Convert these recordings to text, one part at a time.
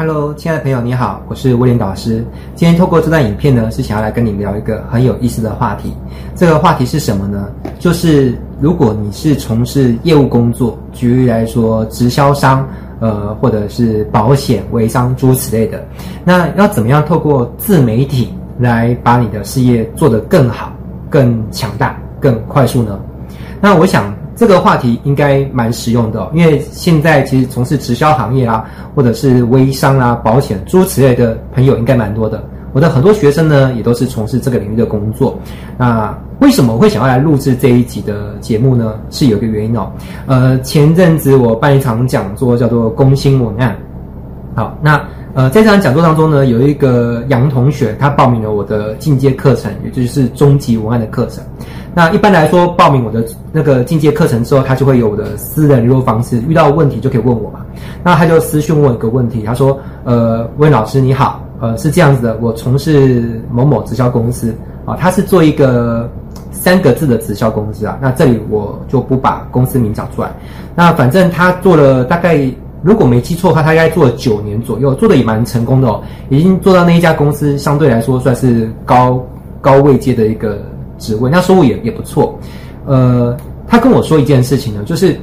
Hello，亲爱的朋友，你好，我是威廉导师。今天透过这段影片呢，是想要来跟你聊一个很有意思的话题。这个话题是什么呢？就是如果你是从事业务工作，举例来说，直销商，呃，或者是保险、微商诸如此类的，那要怎么样透过自媒体来把你的事业做得更好、更强大、更快速呢？那我想。这个话题应该蛮实用的，因为现在其实从事直销行业啊，或者是微商啊、保险诸如此类的朋友应该蛮多的。我的很多学生呢，也都是从事这个领域的工作。那为什么我会想要来录制这一集的节目呢？是有一个原因哦。呃，前阵子我办一场讲座，叫做“工薪文案”。好，那呃，在这场讲座当中呢，有一个杨同学，他报名了我的进阶课程，也就是终极文案的课程。那一般来说，报名我的那个进阶课程之后，他就会有我的私人联络方式，遇到问题就可以问我嘛。那他就私讯问我一个问题，他说：“呃，温老师你好，呃，是这样子的，我从事某某直销公司啊，他是做一个三个字的直销公司啊。那这里我就不把公司名讲出来。那反正他做了大概，如果没记错的话，他应该做了九年左右，做的也蛮成功的哦，已经做到那一家公司相对来说算是高高位阶的一个。”职位，那收入也也不错，呃，他跟我说一件事情呢，就是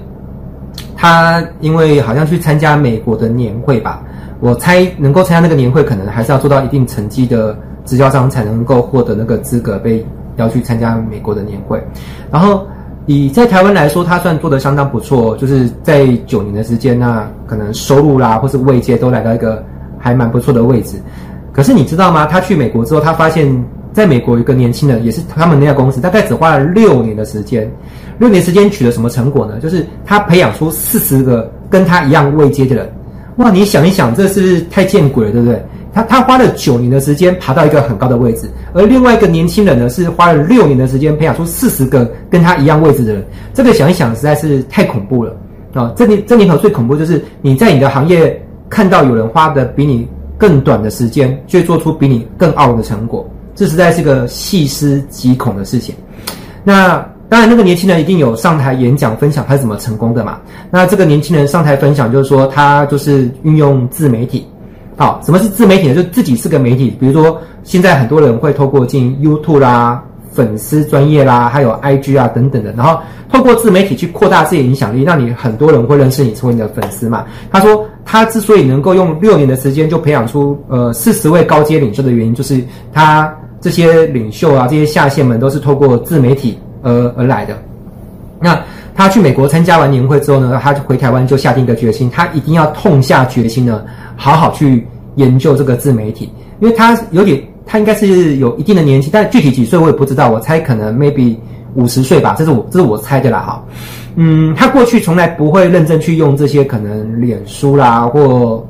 他因为好像去参加美国的年会吧，我猜能够参加那个年会，可能还是要做到一定成绩的直销商才能够获得那个资格，被要去参加美国的年会。然后以在台湾来说，他算做的相当不错，就是在九年的时间，那可能收入啦，或是位阶都来到一个还蛮不错的位置。可是你知道吗？他去美国之后，他发现。在美国，有一个年轻人，也是他们那家公司，大概只花了六年的时间，六年时间取得什么成果呢？就是他培养出四十个跟他一样位阶的人。哇，你想一想，这是不是太见鬼了，对不对？他他花了九年的时间爬到一个很高的位置，而另外一个年轻人呢，是花了六年的时间培养出四十个跟他一样位置的人。这个想一想，实在是太恐怖了啊！这里这里头最恐怖就是你在你的行业看到有人花的比你更短的时间，却做出比你更傲的成果。这实在是个细思极恐的事情。那当然，那个年轻人一定有上台演讲分享他是怎么成功的嘛。那这个年轻人上台分享，就是说他就是运用自媒体。好，什么是自媒体呢？就自己是个媒体。比如说，现在很多人会透过进 YouTube 啦、粉丝专业啦，还有 IG 啊等等的，然后透过自媒体去扩大自己影响力，让你很多人会认识你，成为你的粉丝嘛。他说，他之所以能够用六年的时间就培养出呃四十位高阶领袖的原因，就是他。这些领袖啊，这些下线们都是透过自媒体而而来的。那他去美国参加完年会之后呢，他回台湾就下定一个决心，他一定要痛下决心呢，好好去研究这个自媒体，因为他有点，他应该是有一定的年纪，但具体几岁我也不知道，我猜可能 maybe 五十岁吧，这是我这是我猜的啦哈。嗯，他过去从来不会认真去用这些可能脸书啦或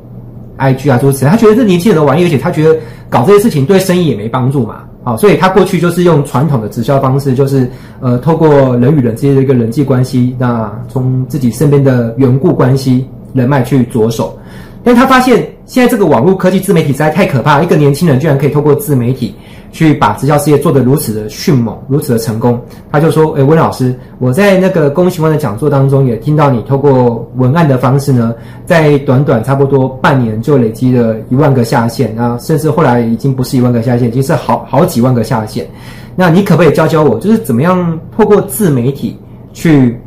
IG 啊诸如此类，他觉得这年轻人的玩意，而且他觉得。搞这些事情对生意也没帮助嘛，好，所以他过去就是用传统的直销方式，就是呃，透过人与人之间的一个人际关系，那从自己身边的缘故关系人脉去着手，但他发现现在这个网络科技自媒体实在太可怕，一个年轻人居然可以透过自媒体。去把直销事业做得如此的迅猛，如此的成功，他就说：“诶，温老师，我在那个工行文的讲座当中也听到你透过文案的方式呢，在短短差不多半年就累积了一万个下线，啊，甚至后来已经不是一万个下线，已经是好好几万个下线。那你可不可以教教我，就是怎么样透过自媒体去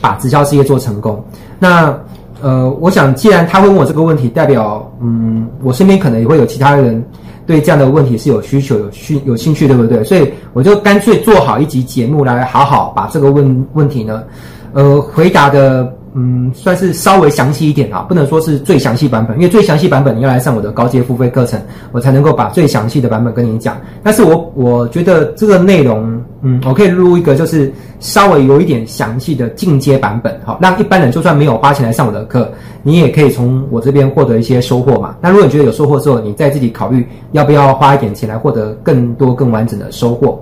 把直销事业做成功？那呃，我想既然他会问我这个问题，代表嗯，我身边可能也会有其他人。”对这样的问题是有需求、有需有兴趣，对不对？所以我就干脆做好一集节目来好好把这个问问题呢，呃，回答的。嗯，算是稍微详细一点啊，不能说是最详细版本，因为最详细版本你要来上我的高阶付费课程，我才能够把最详细的版本跟你讲。但是我我觉得这个内容，嗯，我可以录一个就是稍微有一点详细的进阶版本，好，让一般人就算没有花钱来上我的课，你也可以从我这边获得一些收获嘛。那如果你觉得有收获之后，你再自己考虑要不要花一点钱来获得更多更完整的收获。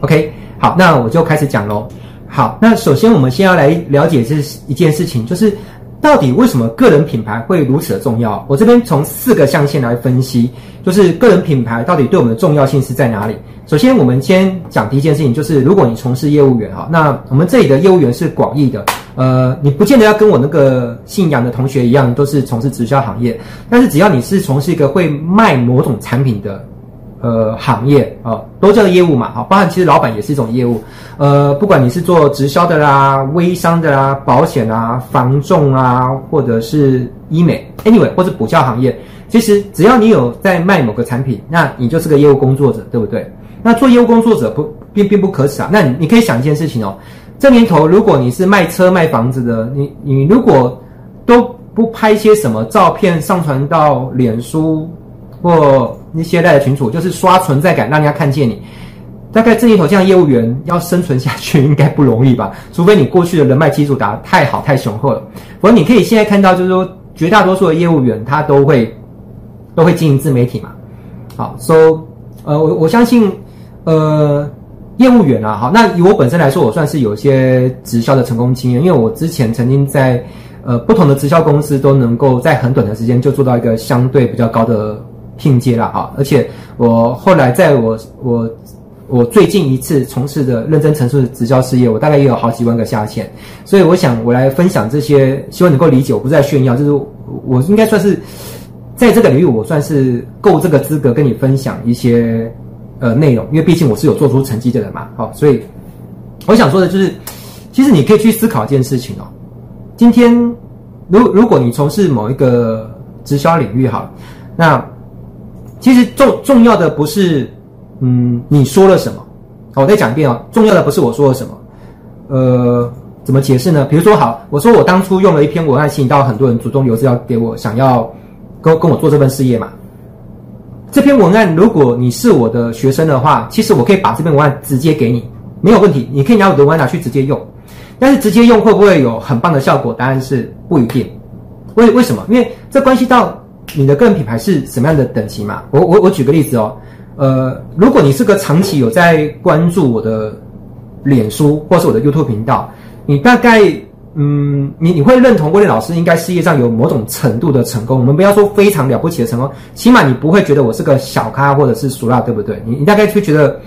OK，好，那我就开始讲喽。好，那首先我们先要来了解这一件事情，就是到底为什么个人品牌会如此的重要？我这边从四个象限来分析，就是个人品牌到底对我们的重要性是在哪里？首先我们先讲第一件事情，就是如果你从事业务员哈，那我们这里的业务员是广义的，呃，你不见得要跟我那个姓杨的同学一样，都是从事直销行业，但是只要你是从事一个会卖某种产品的。呃，行业啊、都叫业务嘛，好，包含其实老板也是一种业务。呃，不管你是做直销的啦、微商的啦、保险啊、房仲啊，或者是医美，anyway，或者补教行业，其实只要你有在卖某个产品，那你就是个业务工作者，对不对？那做业务工作者不并并不可耻啊。那你你可以想一件事情哦，这年头如果你是卖车卖房子的，你你如果都不拍些什么照片上传到脸书或那些带的群组就是刷存在感，让人家看见你。大概这一头这样业务员要生存下去应该不容易吧？除非你过去的人脉基础打得太好太雄厚了。否则你可以现在看到，就是说绝大多数的业务员他都会都会经营自媒体嘛。好，so 呃，我我相信呃业务员啊，好，那以我本身来说，我算是有些直销的成功经验，因为我之前曾经在呃不同的直销公司都能够在很短的时间就做到一个相对比较高的。拼接了哈，而且我后来在我我我最近一次从事的认真、陈述的直销事业，我大概也有好几万个下线，所以我想我来分享这些，希望能够理解，我不是在炫耀，就是我应该算是在这个领域，我算是够这个资格跟你分享一些呃内容，因为毕竟我是有做出成绩的人嘛，好，所以我想说的就是，其实你可以去思考一件事情哦，今天如如果你从事某一个直销领域哈，那其实重重要的不是，嗯，你说了什么？好，我再讲一遍哦。重要的不是我说了什么，呃，怎么解释呢？比如说，好，我说我当初用了一篇文案吸引到很多人主动留资料给我，想要跟跟我做这份事业嘛。这篇文案，如果你是我的学生的话，其实我可以把这篇文案直接给你，没有问题。你可以拿我的文案拿去直接用，但是直接用会不会有很棒的效果？答案是不一定。为为什么？因为这关系到。你的个人品牌是什么样的等级嘛？我我我举个例子哦，呃，如果你是个长期有在关注我的脸书或是我的 YouTube 频道，你大概嗯，你你会认同威廉老师应该事业上有某种程度的成功。我们不要说非常了不起的成功，起码你不会觉得我是个小咖或者是俗辣，对不对？你你大概会觉得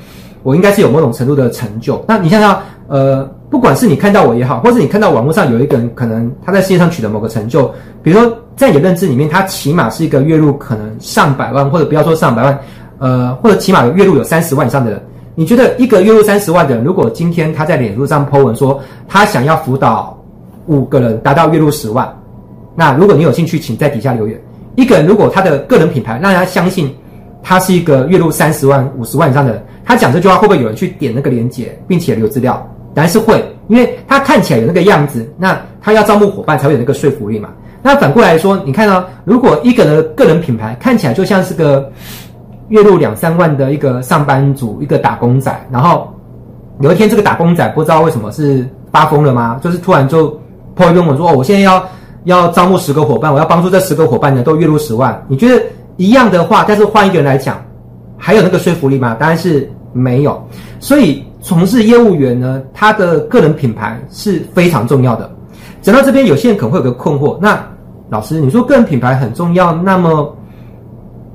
我应该是有某种程度的成就。那你想想，呃。不管是你看到我也好，或是你看到网络上有一个人，可能他在世界上取得某个成就，比如说在你的认知里面，他起码是一个月入可能上百万，或者不要说上百万，呃，或者起码月入有三十万以上的人，你觉得一个月入三十万的人，如果今天他在脸书上 po 文说他想要辅导五个人达到月入十万，那如果你有兴趣，请在底下留言。一个人如果他的个人品牌让人家相信他是一个月入三十万、五十万以上的人，他讲这句话会不会有人去点那个链接，并且留资料？当然是会，因为他看起来有那个样子，那他要招募伙伴才会有那个说服力嘛。那反过来说，你看到、哦、如果一个人个人品牌看起来就像是个月入两三万的一个上班族、一个打工仔，然后有一天这个打工仔不知道为什么是发疯了吗？就是突然就 po 一篇文说：“哦，我现在要要招募十个伙伴，我要帮助这十个伙伴呢都月入十万。”你觉得一样的话，但是换一个人来讲，还有那个说服力吗？当然是没有。所以。从事业务员呢，他的个人品牌是非常重要的。讲到这边，有些人可能会有个困惑：那老师，你说个人品牌很重要，那么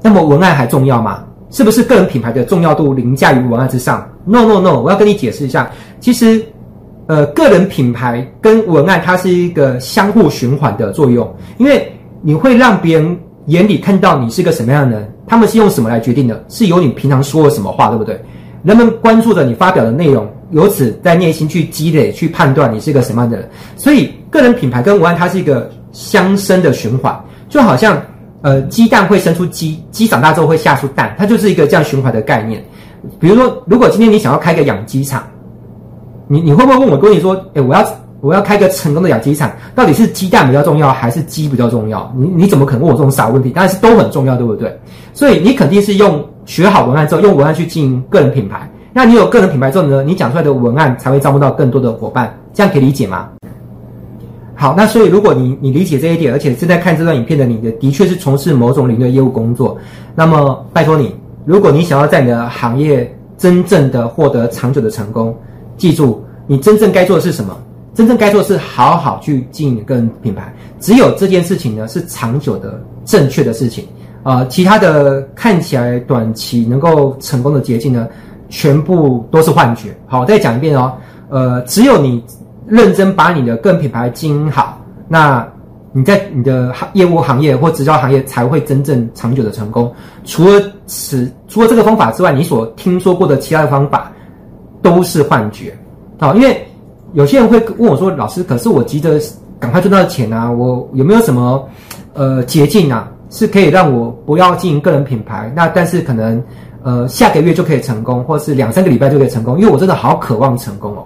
那么文案还重要吗？是不是个人品牌的重要度凌驾于文案之上？No No No，我要跟你解释一下，其实呃，个人品牌跟文案它是一个相互循环的作用，因为你会让别人眼里看到你是个什么样的人，他们是用什么来决定的？是由你平常说了什么话，对不对？人们关注着你发表的内容，由此在内心去积累、去判断你是一个什么样的人。所以，个人品牌跟文案它是一个相生的循环，就好像呃，鸡蛋会生出鸡，鸡长大之后会下出蛋，它就是一个这样循环的概念。比如说，如果今天你想要开个养鸡场，你你会不会问我，跟你说，哎，我要我要开个成功的养鸡场，到底是鸡蛋比较重要，还是鸡比较重要？你你怎么可能问我这种傻问题？当然是都很重要，对不对？所以你肯定是用。学好文案之后，用文案去经营个人品牌。那你有个人品牌之后呢？你讲出来的文案才会招募到更多的伙伴。这样可以理解吗？好，那所以如果你你理解这一点，而且正在看这段影片的你的，的确是从事某种领域的业务工作，那么拜托你，如果你想要在你的行业真正的获得长久的成功，记住，你真正该做的是什么？真正该做的是好好去经营个人品牌。只有这件事情呢，是长久的正确的事情。呃，其他的看起来短期能够成功的捷径呢，全部都是幻觉。好，再讲一遍哦。呃，只有你认真把你的个人品牌经营好，那你在你的业务行业或直销行业才会真正长久的成功。除了此，除了这个方法之外，你所听说过的其他的方法都是幻觉。好，因为有些人会问我说：“老师，可是我急着赶快赚到钱啊，我有没有什么呃捷径啊，是可以让我不要经营个人品牌？那但是可能呃下个月就可以成功，或是两三个礼拜就可以成功？因为我真的好渴望成功哦。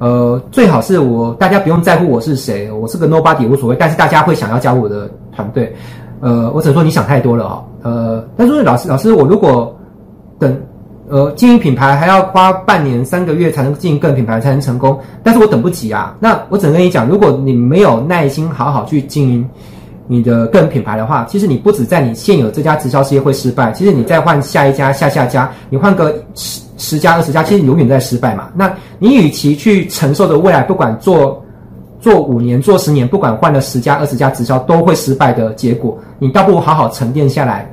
呃，最好是我大家不用在乎我是谁，我是个 nobody 无所谓，但是大家会想要加入我的团队。呃，我只能说你想太多了哦。呃，但是老师，老师，我如果等。呃，经营品牌还要花半年、三个月才能经营个人品牌才能成功，但是我等不及啊。那我只能跟你讲，如果你没有耐心好好去经营你的个人品牌的话，其实你不止在你现有这家直销事业会失败，其实你再换下一家、下下家，你换个十十家、二十家，其实你永远在失败嘛。那你与其去承受着未来不管做做五年、做十年，不管换了十家、二十家直销都会失败的结果，你倒不如好好沉淀下来。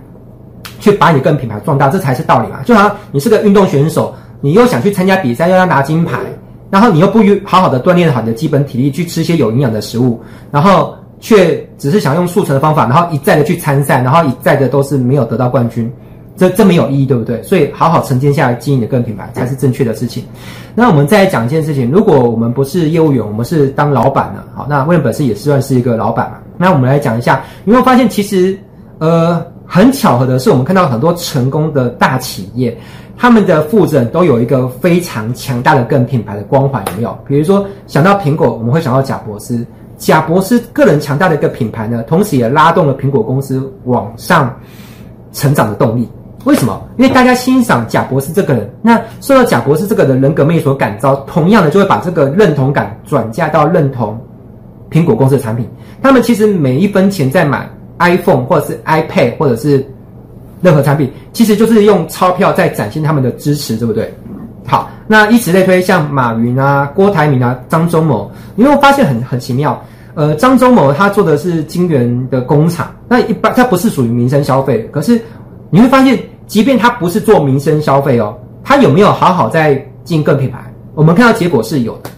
去把你个人品牌壮大，这才是道理嘛。就好像你是个运动选手，你又想去参加比赛，又要拿金牌，然后你又不好好的锻炼好你的基本体力，去吃一些有营养的食物，然后却只是想用速成的方法，然后一再的去参赛，然后一再的都是没有得到冠军，这这没有意义，对不对？所以好好沉淀下来经营你的个人品牌才是正确的事情。那我们再来讲一件事情，如果我们不是业务员，我们是当老板的，好，那威廉本身也算是一个老板嘛。那我们来讲一下，你会发现其实，呃。很巧合的是，我们看到很多成功的大企业，他们的负责人都有一个非常强大的个人品牌的光环，有没有？比如说想到苹果，我们会想到贾伯斯。贾伯斯个人强大的一个品牌呢，同时也拉动了苹果公司往上成长的动力。为什么？因为大家欣赏贾伯斯这个人，那受到贾伯斯这个人人格魅力所感召，同样的就会把这个认同感转嫁到认同苹果公司的产品。他们其实每一分钱在买。iPhone 或者是 iPad 或者是任何产品，其实就是用钞票在展现他们的支持，对不对？好，那以此类推，像马云啊、郭台铭啊、张忠谋，你会发现很很奇妙。呃，张忠谋他做的是金圆的工厂，那一般他不是属于民生消费，可是你会发现，即便他不是做民生消费哦，他有没有好好在进各品牌？我们看到结果是有的。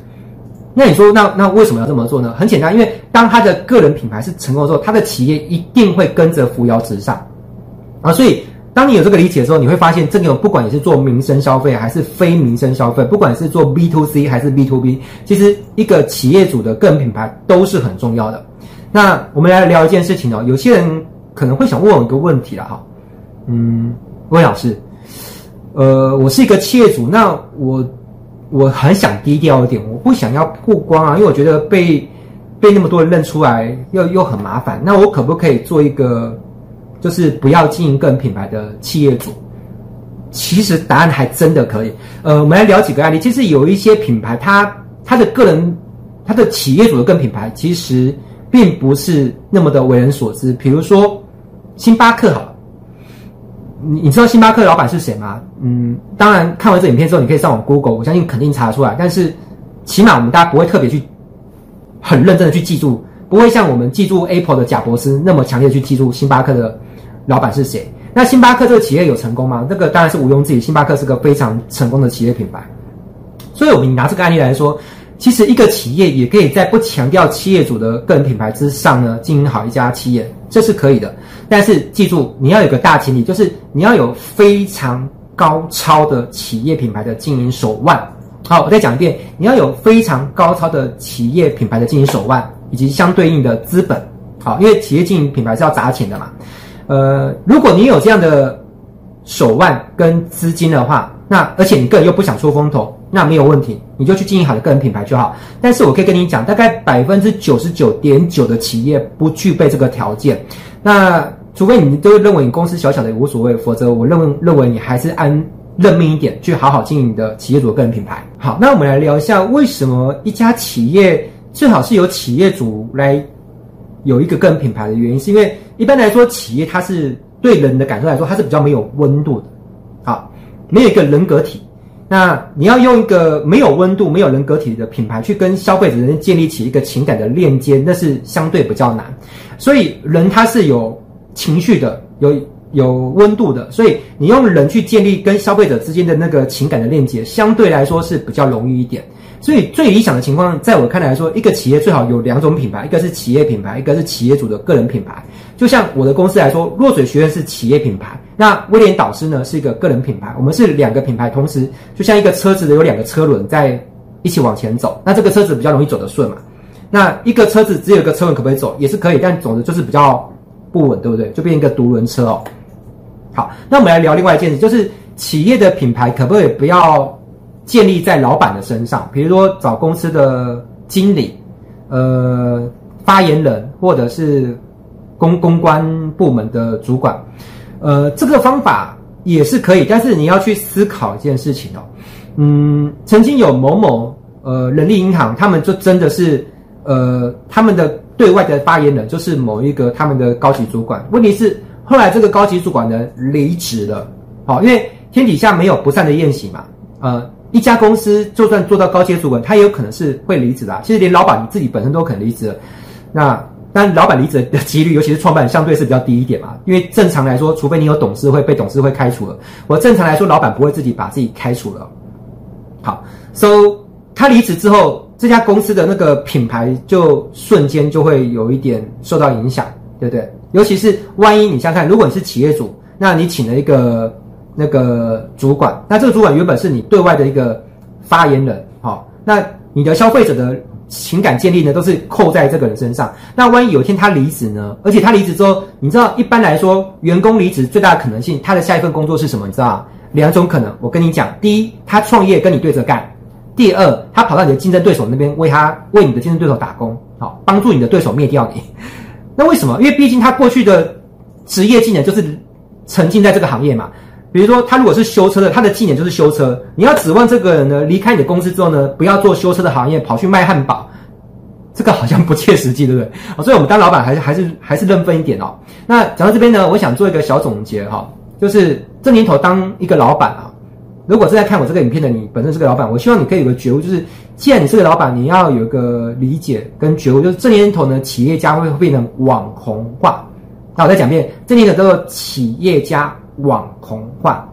那你说，那那为什么要这么做呢？很简单，因为当他的个人品牌是成功的时候，他的企业一定会跟着扶摇直上啊。所以，当你有这个理解的时候，你会发现，这个不管你是做民生消费还是非民生消费，不管是做 B to C 还是 B to B，其实一个企业主的个人品牌都是很重要的。那我们来聊一件事情哦，有些人可能会想问我一个问题了哈，嗯，魏老师，呃，我是一个企业主，那我。我很想低调一点，我不想要曝光啊，因为我觉得被被那么多人认出来又又很麻烦。那我可不可以做一个就是不要经营个人品牌的企业主？其实答案还真的可以。呃，我们来聊几个案例。其实有一些品牌，它它的个人它的企业主的个人品牌，其实并不是那么的为人所知。比如说星巴克好了。你你知道星巴克老板是谁吗？嗯，当然看完这影片之后，你可以上网 Google，我相信肯定查得出来。但是起码我们大家不会特别去很认真的去记住，不会像我们记住 Apple 的贾伯斯那么强烈的去记住星巴克的老板是谁。那星巴克这个企业有成功吗？这个当然是毋庸置疑，星巴克是个非常成功的企业品牌。所以，我们拿这个案例来说，其实一个企业也可以在不强调企业主的个人品牌之上呢，经营好一家企业，这是可以的。但是记住，你要有个大前提，就是你要有非常高超的企业品牌的经营手腕。好，我再讲一遍，你要有非常高超的企业品牌的经营手腕以及相对应的资本。好，因为企业经营品牌是要砸钱的嘛。呃，如果你有这样的手腕跟资金的话，那而且你个人又不想出风头，那没有问题，你就去经营好的个人品牌就好。但是我可以跟你讲，大概百分之九十九点九的企业不具备这个条件。那除非你都认为你公司小小的也无所谓，否则我认为认为你还是按认命一点，去好好经营你的企业主个人品牌。好，那我们来聊一下为什么一家企业最好是由企业主来有一个个人品牌的原因，是因为一般来说企业它是对人的感受来说它是比较没有温度的，没有一个人格体。那你要用一个没有温度、没有人格体的品牌去跟消费者人建立起一个情感的链接，那是相对比较难。所以人他是有情绪的，有有温度的，所以你用人去建立跟消费者之间的那个情感的链接，相对来说是比较容易一点。所以最理想的情况，在我看来说，一个企业最好有两种品牌，一个是企业品牌，一个是企业主的个人品牌。就像我的公司来说，落水学院是企业品牌，那威廉导师呢是一个个人品牌。我们是两个品牌同时，就像一个车子的有两个车轮在一起往前走，那这个车子比较容易走得顺嘛。那一个车子只有一个车轮可不可以走？也是可以，但总之就是比较不稳，对不对？就变一个独轮车哦。好，那我们来聊另外一件事，就是企业的品牌可不可以不要建立在老板的身上？比如说找公司的经理、呃发言人，或者是公公关部门的主管，呃，这个方法也是可以，但是你要去思考一件事情哦。嗯，曾经有某某呃人力银行，他们就真的是呃他们的对外的发言人就是某一个他们的高级主管，问题是。后来这个高级主管呢离职了，好，因为天底下没有不散的宴席嘛。呃，一家公司就算做到高阶主管，他也有可能是会离职的。其实连老板你自己本身都可能离职。那但老板离职的几率，尤其是创办，相对是比较低一点嘛。因为正常来说，除非你有董事会被董事会开除了，我正常来说，老板不会自己把自己开除了。好，so 他离职之后，这家公司的那个品牌就瞬间就会有一点受到影响，对不对？尤其是万一你想想看，如果你是企业主，那你请了一个那个主管，那这个主管原本是你对外的一个发言人，好，那你的消费者的情感建立呢，都是扣在这个人身上。那万一有一天他离职呢？而且他离职之后，你知道一般来说，员工离职最大的可能性，他的下一份工作是什么？你知道两种可能，我跟你讲，第一，他创业跟你对着干；第二，他跑到你的竞争对手那边为他为你的竞争对手打工，好，帮助你的对手灭掉你。那为什么？因为毕竟他过去的职业技能就是沉浸在这个行业嘛。比如说，他如果是修车的，他的技能就是修车。你要指望这个人呢离开你的公司之后呢，不要做修车的行业，跑去卖汉堡，这个好像不切实际，对不对？所以我们当老板还是还是还是认分一点哦。那讲到这边呢，我想做一个小总结哈，就是这年头当一个老板啊。如果正在看我这个影片的你本身是个老板，我希望你可以有个觉悟，就是既然你是个老板，你要有一个理解跟觉悟，就是这年头呢，企业家会变成网红化。那我再讲一遍，这年头叫做企业家网红化。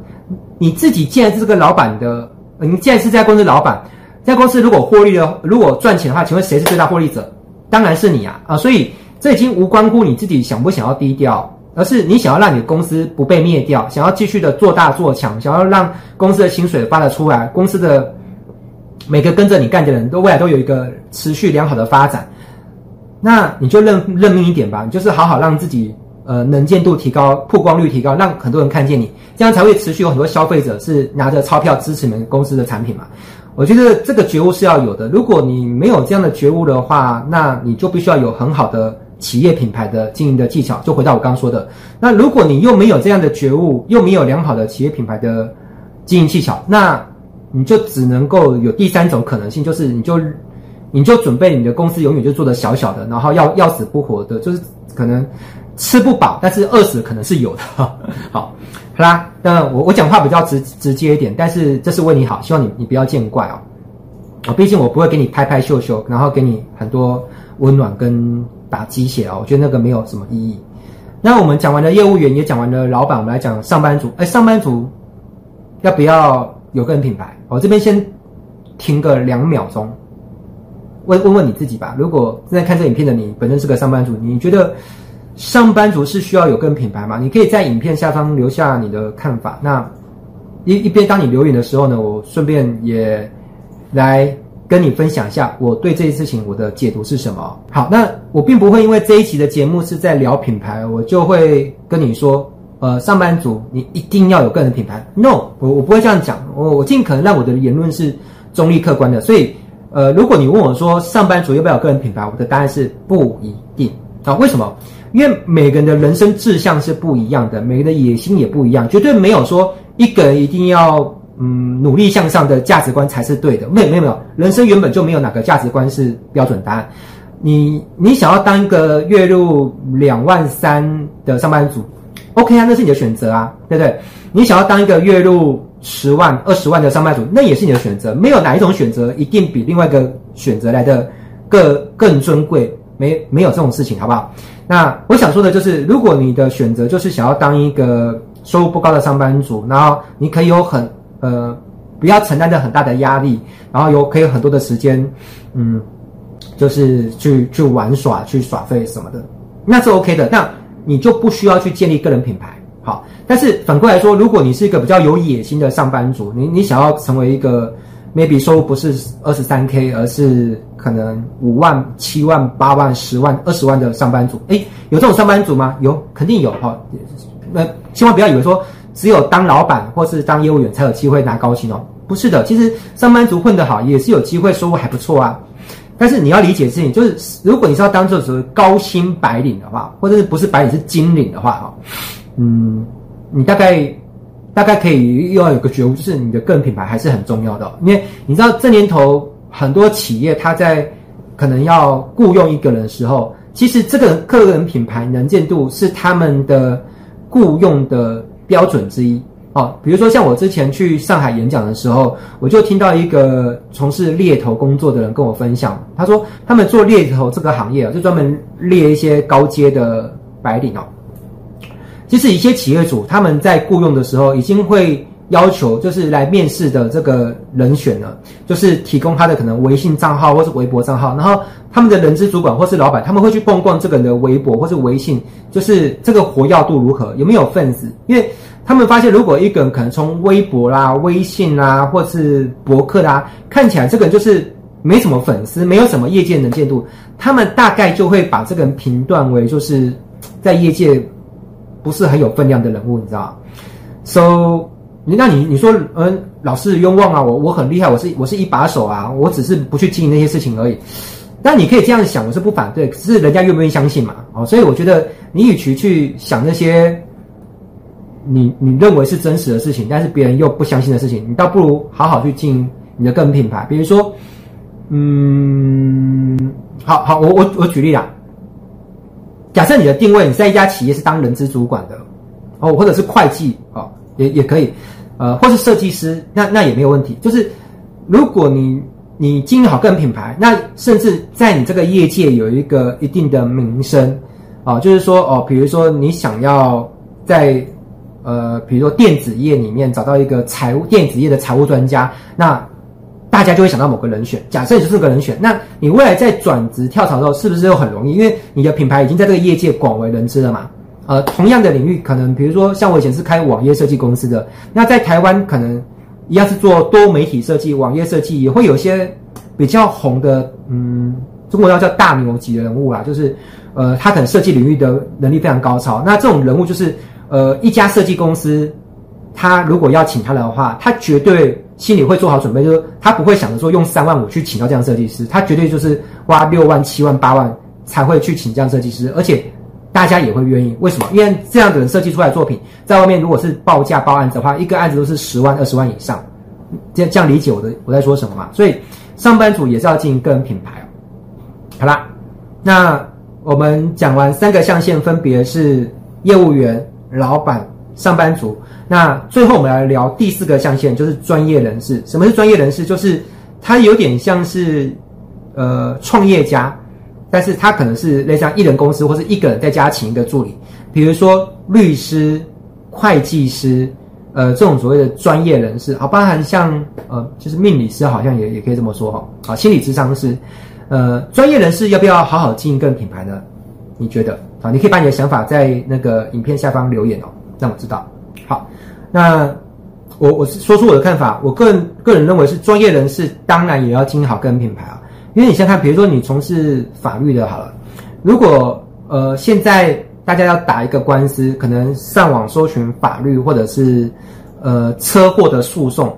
你自己既然是这个老板的，你既然是这家公司老板，这家公司如果获利了，如果赚钱的话，请问谁是最大获利者？当然是你啊啊！所以这已经无关乎你自己想不想要低调。而是你想要让你的公司不被灭掉，想要继续的做大做强，想要让公司的薪水发得出来，公司的每个跟着你干的人都未来都有一个持续良好的发展，那你就认认命一点吧，你就是好好让自己呃能见度提高，曝光率提高，让很多人看见你，这样才会持续有很多消费者是拿着钞票支持你们公司的产品嘛。我觉得这个觉悟是要有的，如果你没有这样的觉悟的话，那你就必须要有很好的。企业品牌的经营的技巧，就回到我刚刚说的。那如果你又没有这样的觉悟，又没有良好的企业品牌的经营技巧，那你就只能够有第三种可能性，就是你就你就准备你的公司永远就做的小小的，然后要要死不活的，就是可能吃不饱，但是饿死可能是有的。好，好啦，那我我讲话比较直直接一点，但是这是为你好，希望你你不要见怪哦。啊，毕竟我不会给你拍拍秀秀，然后给你很多温暖跟。打鸡血啊，我觉得那个没有什么意义。那我们讲完了业务员，也讲完了老板，我们来讲上班族。哎，上班族要不要有个人品牌？我这边先停个两秒钟，问问问你自己吧。如果正在看这影片的你本身是个上班族，你觉得上班族是需要有个人品牌吗？你可以在影片下方留下你的看法。那一一边当你留言的时候呢，我顺便也来。跟你分享一下我对这件事情我的解读是什么。好，那我并不会因为这一期的节目是在聊品牌，我就会跟你说，呃，上班族你一定要有个人品牌。No，我我不会这样讲，我我尽可能让我的言论是中立客观的。所以，呃，如果你问我说上班族要不要有个人品牌，我的答案是不一定啊。为什么？因为每个人的人生志向是不一样的，每个人的野心也不一样，绝对没有说一个人一定要。嗯，努力向上的价值观才是对的。没有没有没有，人生原本就没有哪个价值观是标准答案。你你想要当一个月入两万三的上班族，OK 啊，那是你的选择啊，对不对？你想要当一个月入十万、二十万的上班族，那也是你的选择。没有哪一种选择一定比另外一个选择来的更更尊贵。没没有这种事情，好不好？那我想说的就是，如果你的选择就是想要当一个收入不高的上班族，然后你可以有很呃不要承担着很大的压力，然后有可以有很多的时间，嗯，就是去去玩耍、去耍废什么的，那是 OK 的。那你就不需要去建立个人品牌，好。但是反过来说，如果你是一个比较有野心的上班族，你你想要成为一个 maybe 收入不是二十三 K，而是可能五万、七万、八万、十万、二十万的上班族，诶，有这种上班族吗？有，肯定有哈。那千万不要以为说只有当老板或是当业务员才有机会拿高薪哦，不是的，其实上班族混得好也是有机会，收入还不错啊。但是你要理解事情，就是如果你是要当做是高薪白领的话，或者是不是白领是金领的话，哈，嗯。你大概大概可以又要有个觉悟，就是你的个人品牌还是很重要的，因为你知道这年头很多企业他在可能要雇佣一个人的时候，其实这个个人品牌能见度是他们的雇佣的标准之一。哦，比如说像我之前去上海演讲的时候，我就听到一个从事猎头工作的人跟我分享，他说他们做猎头这个行业啊，就专门猎一些高阶的白领哦。其实一些企业主他们在雇佣的时候，已经会要求，就是来面试的这个人选呢，就是提供他的可能微信账号或是微博账号，然后他们的人资主管或是老板，他们会去逛逛这个人的微博或是微信，就是这个活跃度如何，有没有份子？因为他们发现，如果一个人可能从微博啦、微信啦，或是博客啦，看起来这个人就是没什么粉丝，没有什么业界能见度，他们大概就会把这个人评断为就是在业界。不是很有分量的人物，你知道？So，那你你说，嗯，老师冤枉啊，我我很厉害，我是我是一把手啊，我只是不去经营那些事情而已。但你可以这样想，我是不反对，可是人家愿不愿意相信嘛？哦，所以我觉得你与其去想那些你你认为是真实的事情，但是别人又不相信的事情，你倒不如好好去经营你的个人品牌。比如说，嗯，好好，我我我举例啦。假设你的定位，你在一家企业是当人资主管的，哦，或者是会计，哦，也也可以，呃，或是设计师，那那也没有问题。就是如果你你经营好个人品牌，那甚至在你这个业界有一个一定的名声，啊，就是说，哦，比如说你想要在呃，比如说电子业里面找到一个财务电子业的财务专家，那。大家就会想到某个人选，假设你就是个人选，那你未来在转职跳槽的时候，是不是又很容易？因为你的品牌已经在这个业界广为人知了嘛。呃，同样的领域，可能比如说像我以前是开网页设计公司的，那在台湾可能一样是做多媒体设计、网页设计，也会有一些比较红的，嗯，中国要叫大牛级的人物啦，就是呃，他可能设计领域的能力非常高超。那这种人物就是呃，一家设计公司，他如果要请他的话，他绝对。心里会做好准备，就是他不会想着说用三万五去请到这样设计师，他绝对就是花六万、七万、八万才会去请这样设计师，而且大家也会愿意。为什么？因为这样的人设计出来作品，在外面如果是报价报案子的话，一个案子都是十万、二十万以上。这样这样理解我的我在说什么嘛？所以上班族也是要经营个人品牌。好啦，那我们讲完三个象限，分别是业务员、老板、上班族。那最后我们来聊第四个象限，就是专业人士。什么是专业人士？就是他有点像是呃创业家，但是他可能是类似像一人公司，或是一个人在家请一个助理，比如说律师、会计师，呃这种所谓的专业人士啊，包含像呃就是命理师，好像也也可以这么说哈。啊，心理咨商师，呃专业人士要不要好好经营个人品牌呢？你觉得啊？你可以把你的想法在那个影片下方留言哦，让我知道。好，那我我是说出我的看法。我个人个人认为是专业人士，当然也要经营好个人品牌啊。因为你先看，比如说你从事法律的，好了，如果呃现在大家要打一个官司，可能上网搜寻法律或者是呃车祸的诉讼，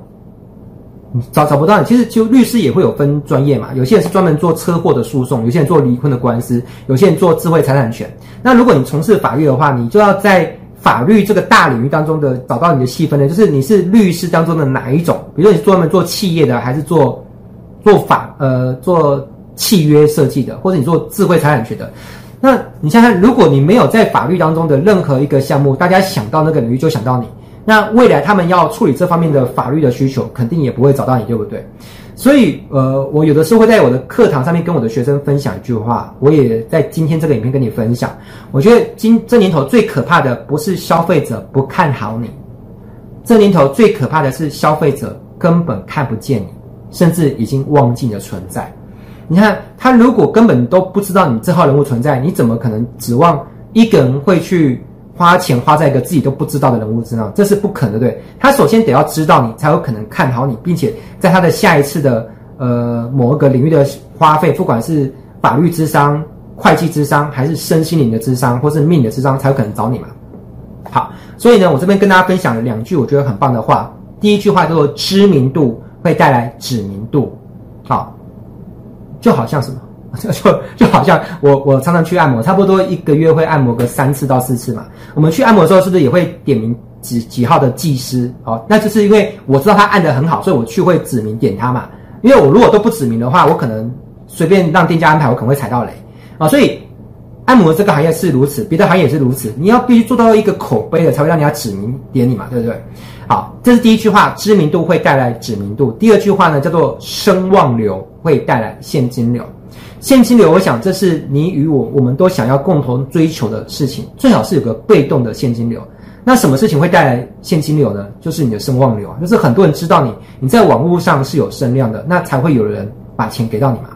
找找不到你。其实就律师也会有分专业嘛，有些人是专门做车祸的诉讼，有些人做离婚的官司，有些人做智慧财产权。那如果你从事法律的话，你就要在法律这个大领域当中的找到你的细分呢，就是你是律师当中的哪一种？比如说你是专门做企业的，还是做做法呃做契约设计的，或者你做智慧财产权的？那你想想，如果你没有在法律当中的任何一个项目，大家想到那个领域就想到你，那未来他们要处理这方面的法律的需求，肯定也不会找到你，对不对？所以，呃，我有的时候会在我的课堂上面跟我的学生分享一句话，我也在今天这个影片跟你分享。我觉得今这年头最可怕的不是消费者不看好你，这年头最可怕的是消费者根本看不见你，甚至已经忘记你的存在。你看，他如果根本都不知道你这号人物存在，你怎么可能指望一个人会去花钱花在一个自己都不知道的人物身上？这是不可能的，对？他首先得要知道你，才有可能看好你，并且在他的下一次的呃某一个领域的花费，不管是法律智商、会计智商，还是身心灵的智商，或是命的智商，才有可能找你嘛。好，所以呢，我这边跟大家分享了两句我觉得很棒的话。第一句话叫做“知名度会带来指名度”，好。就好像什么，就就好像我我常常去按摩，差不多一个月会按摩个三次到四次嘛。我们去按摩的时候，是不是也会点名几几号的技师？哦，那就是因为我知道他按的很好，所以我去会指名点他嘛。因为我如果都不指名的话，我可能随便让店家安排，我可能会踩到雷啊。所以按摩这个行业是如此，别的行业也是如此。你要必须做到一个口碑的，才会让人家指名点你嘛，对不对？好，这是第一句话，知名度会带来指名度。第二句话呢，叫做声望流会带来现金流。现金流，我想这是你与我，我们都想要共同追求的事情，最好是有个被动的现金流。那什么事情会带来现金流呢？就是你的声望流啊，就是很多人知道你，你在网络上是有声量的，那才会有人把钱给到你嘛。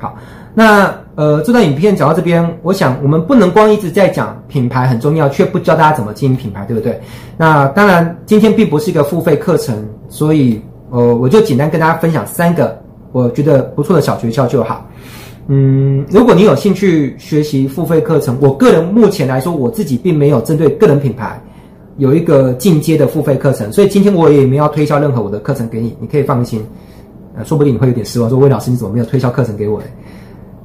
好。那呃，这段影片讲到这边，我想我们不能光一直在讲品牌很重要，却不教大家怎么经营品牌，对不对？那当然，今天并不是一个付费课程，所以呃，我就简单跟大家分享三个我觉得不错的小学校就好。嗯，如果你有兴趣学习付费课程，我个人目前来说，我自己并没有针对个人品牌有一个进阶的付费课程，所以今天我也没有推销任何我的课程给你，你可以放心。呃，说不定你会有点失望，说魏老师你怎么没有推销课程给我嘞？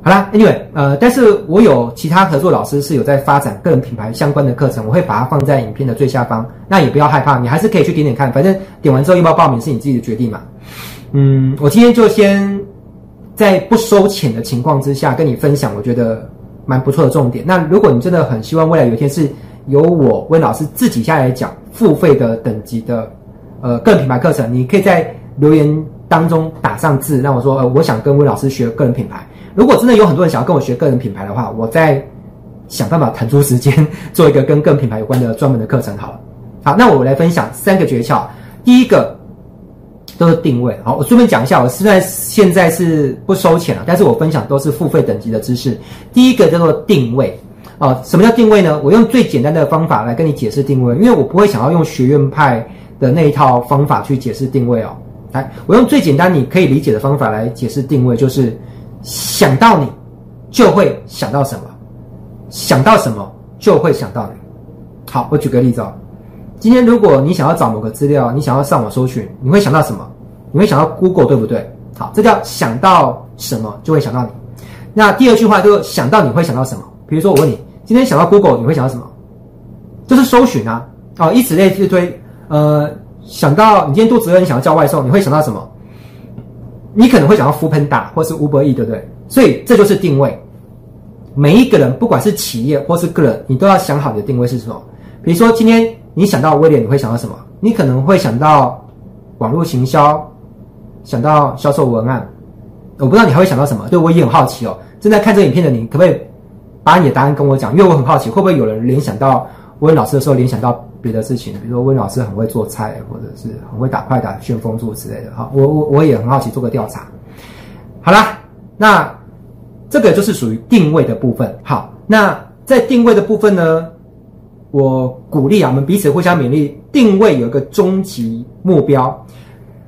好啦，Anyway，呃，但是我有其他合作老师是有在发展个人品牌相关的课程，我会把它放在影片的最下方。那也不要害怕，你还是可以去点点看，反正点完之后要不要报名是你自己的决定嘛。嗯，我今天就先在不收钱的情况之下跟你分享，我觉得蛮不错的重点。那如果你真的很希望未来有一天是由我温老师自己下来讲付费的等级的呃个人品牌课程，你可以在留言当中打上字，让我说呃我想跟温老师学个人品牌。如果真的有很多人想要跟我学个人品牌的话，我再想办法腾出时间做一个跟个人品牌有关的专门的课程好了。好，那我来分享三个诀窍。第一个都是定位。好，我顺便讲一下，我虽然现在是不收钱了，但是我分享都是付费等级的知识。第一个叫做定位。哦，什么叫定位呢？我用最简单的方法来跟你解释定位，因为我不会想要用学院派的那一套方法去解释定位哦。来，我用最简单你可以理解的方法来解释定位，就是。想到你，就会想到什么？想到什么，就会想到你。好，我举个例子哦。今天如果你想要找某个资料，你想要上网搜寻，你会想到什么？你会想到 Google，对不对？好，这叫想到什么就会想到你。那第二句话就是想到你会想到什么？比如说我问你，今天想到 Google，你会想到什么？就是搜寻啊。哦，以此类推。呃，想到你今天肚子饿，你想要叫外送，你会想到什么？你可能会想到 foodpanda 或是 Uber E，对不对？所以这就是定位。每一个人，不管是企业或是个人，你都要想好你的定位是什么。比如说，今天你想到威廉，你会想到什么？你可能会想到网络行销，想到销售文案。我不知道你还会想到什么，对，我也很好奇哦。正在看这影片的你，可不可以把你的答案跟我讲？因为我很好奇，会不会有人联想到温老师的时候联想到别的事情，比如说温老师很会做菜，或者是很会打快打、旋风柱之类的。好，我我我也很好奇，做个调查。好啦，那这个就是属于定位的部分。好，那在定位的部分呢，我鼓励啊，我们彼此互相勉励。定位有一个终极目标，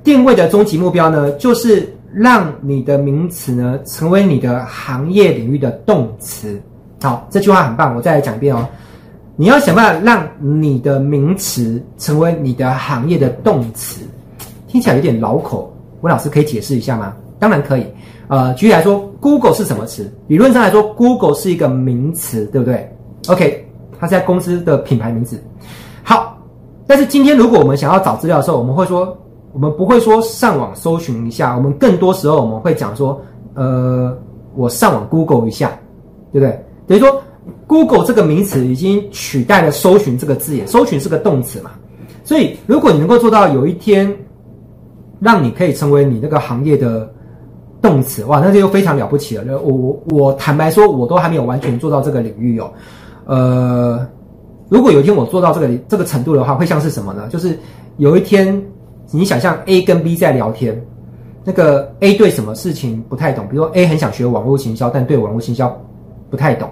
定位的终极目标呢，就是让你的名词呢成为你的行业领域的动词。好，这句话很棒，我再来讲一遍哦。你要想办法让你的名词成为你的行业的动词，听起来有点绕口。温老师可以解释一下吗？当然可以。呃，举例来说，Google 是什么词？理论上来说，Google 是一个名词，对不对？OK，它是在公司的品牌名字。好，但是今天如果我们想要找资料的时候，我们会说，我们不会说上网搜寻一下，我们更多时候我们会讲说，呃，我上网 Google 一下，对不对？等于说。Google 这个名词已经取代了搜寻这个字眼，搜寻是个动词嘛，所以如果你能够做到有一天，让你可以成为你那个行业的动词，哇，那就又非常了不起了。我我我坦白说，我都还没有完全做到这个领域哦。呃，如果有一天我做到这个这个程度的话，会像是什么呢？就是有一天你想象 A 跟 B 在聊天，那个 A 对什么事情不太懂，比如说 A 很想学网络行销，但对网络行销不太懂。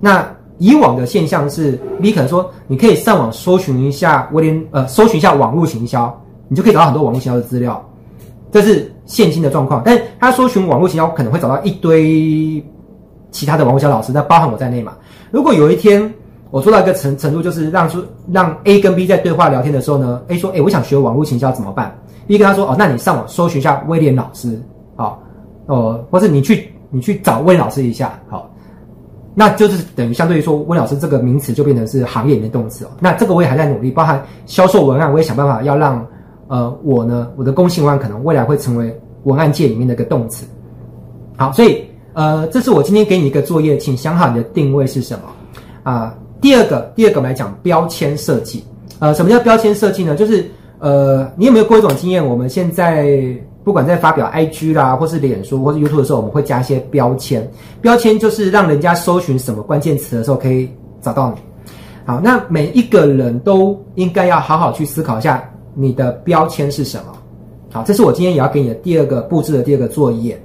那以往的现象是，B 可能说你可以上网搜寻一下威廉，呃，搜寻一下网络行销，你就可以找到很多网络行销的资料，这是现今的状况。但是他搜寻网络行销可能会找到一堆其他的网络行销老师，那包含我在内嘛。如果有一天我做到一个程程度，就是让出让 A 跟 B 在对话聊天的时候呢，A 说：“哎，我想学网络行销怎么办？”B 跟他说：“哦，那你上网搜寻一下威廉老师，好，哦，或是你去你去找威廉老师一下，好。”那就是等于相对于说，温老师这个名词就变成是行业里面动词哦。那这个我也还在努力，包含销售文案，我也想办法要让呃我呢，我的公信文案可能未来会成为文案界里面的一个动词。好，所以呃，这是我今天给你一个作业，请想好你的定位是什么啊、第二个，第二个我们来讲标签设计。呃，什么叫标签设计呢？就是呃，你有没有过一种经验？我们现在。不管在发表 IG 啦，或是脸书，或是 YouTube 的时候，我们会加一些标签。标签就是让人家搜寻什么关键词的时候可以找到你。好，那每一个人都应该要好好去思考一下你的标签是什么。好，这是我今天也要给你的第二个布置的第二个作业。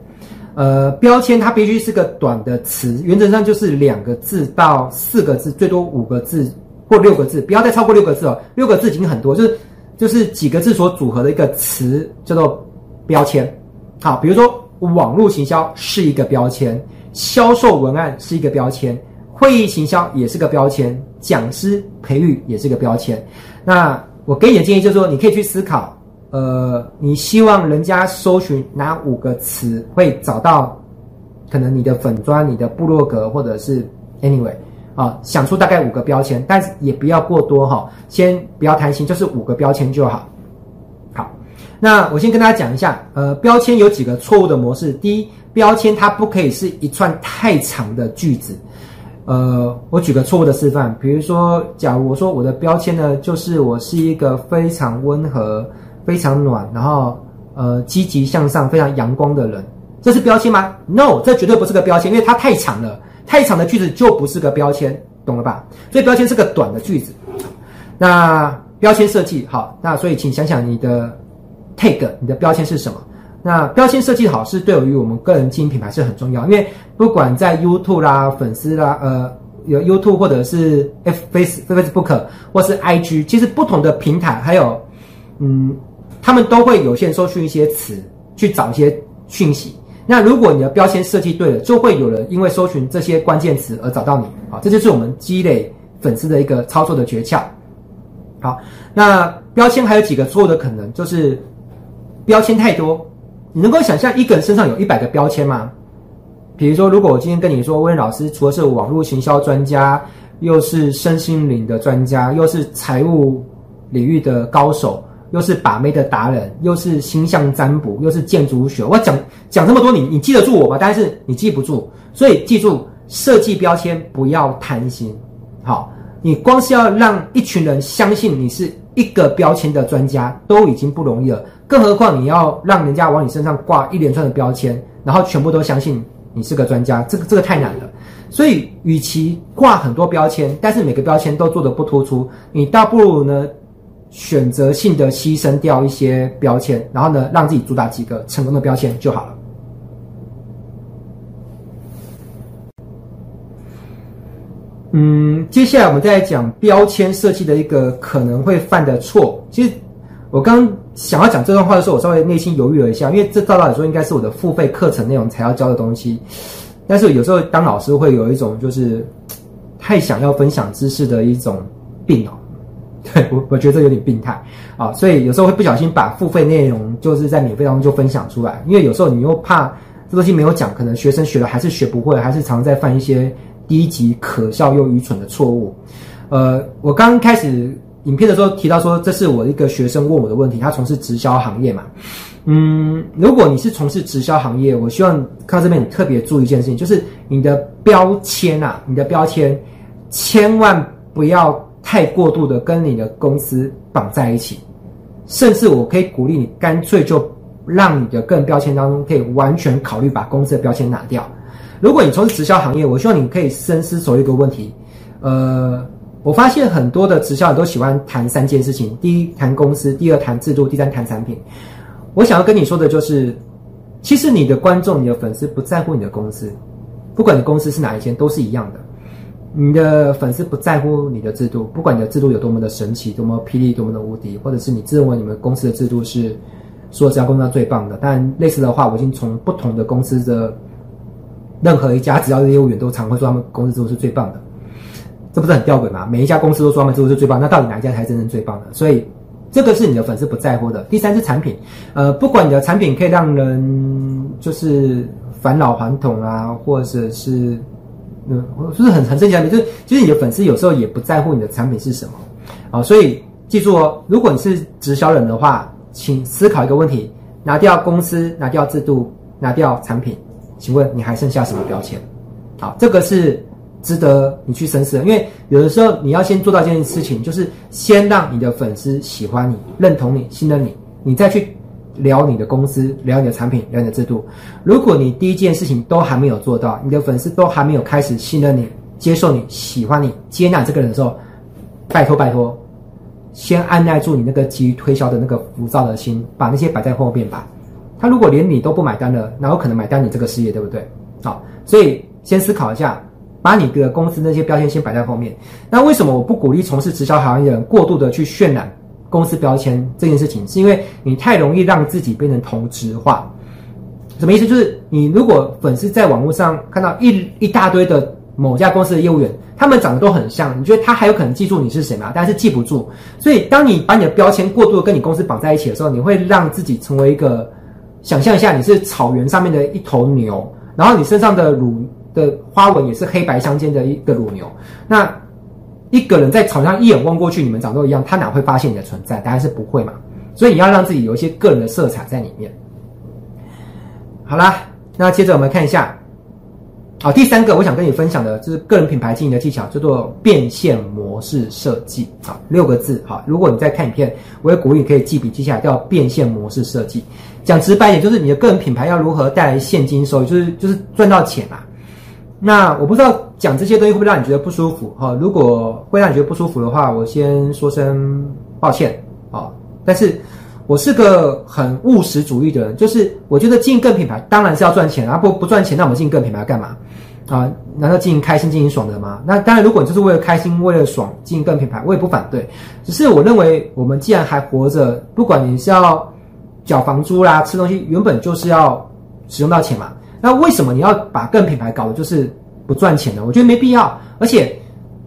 呃，标签它必须是个短的词，原则上就是两个字到四个字，最多五个字或六个字，不要再超过六个字哦。六个字已经很多，就是就是几个字所组合的一个词叫做。标签，好，比如说网络行销是一个标签，销售文案是一个标签，会议行销也是个标签，讲师培育也是个标签。那我给你的建议就是说，你可以去思考，呃，你希望人家搜寻哪五个词会找到可能你的粉砖、你的部落格，或者是 anyway 啊，想出大概五个标签，但是也不要过多哈，先不要贪心，就是五个标签就好。那我先跟大家讲一下，呃，标签有几个错误的模式。第一，标签它不可以是一串太长的句子。呃，我举个错误的示范，比如说，假如我说我的标签呢，就是我是一个非常温和、非常暖，然后呃积极向上、非常阳光的人，这是标签吗？No，这绝对不是个标签，因为它太长了，太长的句子就不是个标签，懂了吧？所以标签是个短的句子。那标签设计好，那所以请想想你的。Tag 你的标签是什么？那标签设计好是对于我们个人经营品牌是很重要，因为不管在 YouTube 啦、粉丝啦、呃，有 YouTube 或者是 Face Facebook 或是 IG，其实不同的平台还有嗯，他们都会有限搜寻一些词去找一些讯息。那如果你的标签设计对了，就会有人因为搜寻这些关键词而找到你啊，这就是我们积累粉丝的一个操作的诀窍。好，那标签还有几个错误的可能就是。标签太多，你能够想象一个人身上有一百个标签吗？比如说，如果我今天跟你说，温老师除了是网络行销专家，又是身心灵的专家，又是财务领域的高手，又是把妹的达人，又是星象占卜，又是建筑学，我讲讲这么多，你你记得住我吗？但是你记不住，所以记住，设计标签不要贪心。好，你光是要让一群人相信你是一个标签的专家，都已经不容易了。更何况你要让人家往你身上挂一连串的标签，然后全部都相信你是个专家，这个这个太难了。所以，与其挂很多标签，但是每个标签都做得不突出，你倒不如呢选择性的牺牲掉一些标签，然后呢让自己主打几个成功的标签就好了。嗯，接下来我们再讲标签设计的一个可能会犯的错，其实。我刚想要讲这段话的时候，我稍微内心犹豫了一下，因为这照道理说应该是我的付费课程内容才要教的东西，但是有时候当老师会有一种就是太想要分享知识的一种病哦，对，我我觉得这有点病态啊，所以有时候会不小心把付费内容就是在免费当中就分享出来，因为有时候你又怕这东西没有讲，可能学生学了还是学不会，还是常在犯一些低级、可笑又愚蠢的错误。呃，我刚开始。影片的时候提到说，这是我一个学生问我的问题。他从事直销行业嘛，嗯，如果你是从事直销行业，我希望看到这边你特别注意一件事情，就是你的标签啊，你的标签千万不要太过度的跟你的公司绑在一起。甚至我可以鼓励你，干脆就让你的个人标签当中可以完全考虑把公司的标签拿掉。如果你从事直销行业，我希望你可以深思熟虑一个问题。呃，我发现很多的直销人都喜欢谈三件事情：第一，谈公司；第二，谈制度；第三，谈产品。我想要跟你说的就是，其实你的观众、你的粉丝不在乎你的公司，不管你公司是哪一间，都是一样的。你的粉丝不在乎你的制度，不管你的制度有多么的神奇、多么霹雳、多么的无敌，或者是你自认为你们公司的制度是所有直销公司最棒的。但类似的话，我已经从不同的公司的。任何一家直销的业务员都常会说他们公司制度是最棒的，这不是很吊诡吗？每一家公司都说他们制度是最棒，那到底哪一家才真正最棒的？所以这个是你的粉丝不在乎的。第三是产品，呃，不管你的产品可以让人就是返老还童啊，或者是嗯，就是很很正经的，就是就是你的粉丝有时候也不在乎你的产品是什么啊。所以记住哦，如果你是直销人的话，请思考一个问题：拿掉公司，拿掉制度，拿掉产品。请问你还剩下什么标签？好，这个是值得你去深思的，因为有的时候你要先做到一件事情，就是先让你的粉丝喜欢你、认同你、信任你，你再去聊你的公司、聊你的产品、聊你的制度。如果你第一件事情都还没有做到，你的粉丝都还没有开始信任你、接受你、喜欢你、接纳这个人的时候，拜托拜托，先按捺住你那个急于推销的那个浮躁的心，把那些摆在后面吧。他如果连你都不买单了，哪有可能买单你这个事业，对不对？好，所以先思考一下，把你的公司那些标签先摆在后面。那为什么我不鼓励从事直销行业的人过度的去渲染公司标签这件事情？是因为你太容易让自己变成同质化。什么意思？就是你如果粉丝在网络上看到一一大堆的某家公司的业务员，他们长得都很像，你觉得他还有可能记住你是谁吗？但是记不住。所以当你把你的标签过度的跟你公司绑在一起的时候，你会让自己成为一个。想象一下，你是草原上面的一头牛，然后你身上的乳的花纹也是黑白相间的一个乳牛。那一个人在草原上一眼望过去，你们长得都一样，他哪会发现你的存在？答案是不会嘛。所以你要让自己有一些个人的色彩在里面。好啦，那接着我们看一下，好，第三个我想跟你分享的就是个人品牌经营的技巧，叫做变现模式设计。好，六个字。好，如果你在看影片，我也鼓励你可以记笔记下来，叫变现模式设计。讲直白一点，就是你的个人品牌要如何带来现金收益，就是就是赚到钱嘛。那我不知道讲这些东西会不会让你觉得不舒服哈？如果会让你觉得不舒服的话，我先说声抱歉啊。但是我是个很务实主义的人，就是我觉得经营个品牌当然是要赚钱啊，不不赚钱，那我们经营个品牌要干嘛啊？难道经营开心、经营爽的吗？那当然，如果你就是为了开心、为了爽经营个品牌，我也不反对。只是我认为，我们既然还活着，不管你是要。缴房租啦，吃东西原本就是要使用到钱嘛。那为什么你要把个品牌搞的就是不赚钱呢？我觉得没必要。而且，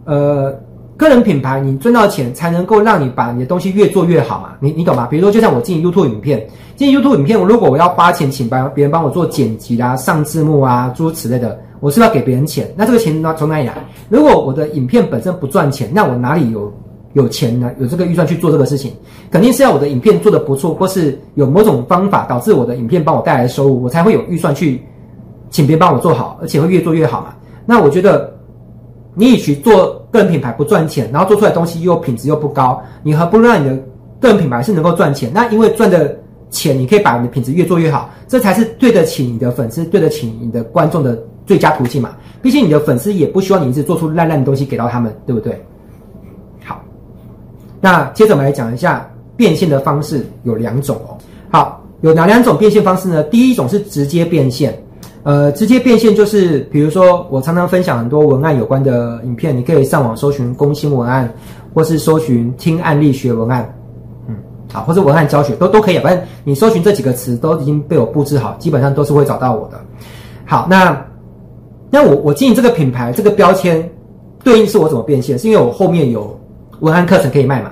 呃，个人品牌你赚到钱才能够让你把你的东西越做越好嘛。你你懂吗？比如说，就像我进 YouTube 影片，进 YouTube 影片，我如果我要花钱请帮别人帮我做剪辑啦、上字幕啊诸如此类的，我是要给别人钱。那这个钱呢从哪里来？如果我的影片本身不赚钱，那我哪里有？有钱呢，有这个预算去做这个事情，肯定是要我的影片做得不错，或是有某种方法导致我的影片帮我带来收入，我才会有预算去请别人帮我做好，而且会越做越好嘛。那我觉得，你与其做个人品牌不赚钱，然后做出来东西又品质又不高，你何不如让你的个人品牌是能够赚钱？那因为赚的钱，你可以把你的品质越做越好，这才是对得起你的粉丝，对得起你的观众的最佳途径嘛。毕竟你的粉丝也不希望你一直做出烂烂的东西给到他们，对不对？好那接着我们来讲一下变现的方式有两种哦。好，有哪两种变现方式呢？第一种是直接变现，呃，直接变现就是比如说我常常分享很多文案有关的影片，你可以上网搜寻工薪文案，或是搜寻听案例学文案，嗯，好，或是文案教学都都可以，反正你搜寻这几个词都已经被我布置好，基本上都是会找到我的。好，那那我我经营这个品牌这个标签对应是我怎么变现？是因为我后面有。文案课程可以卖嘛？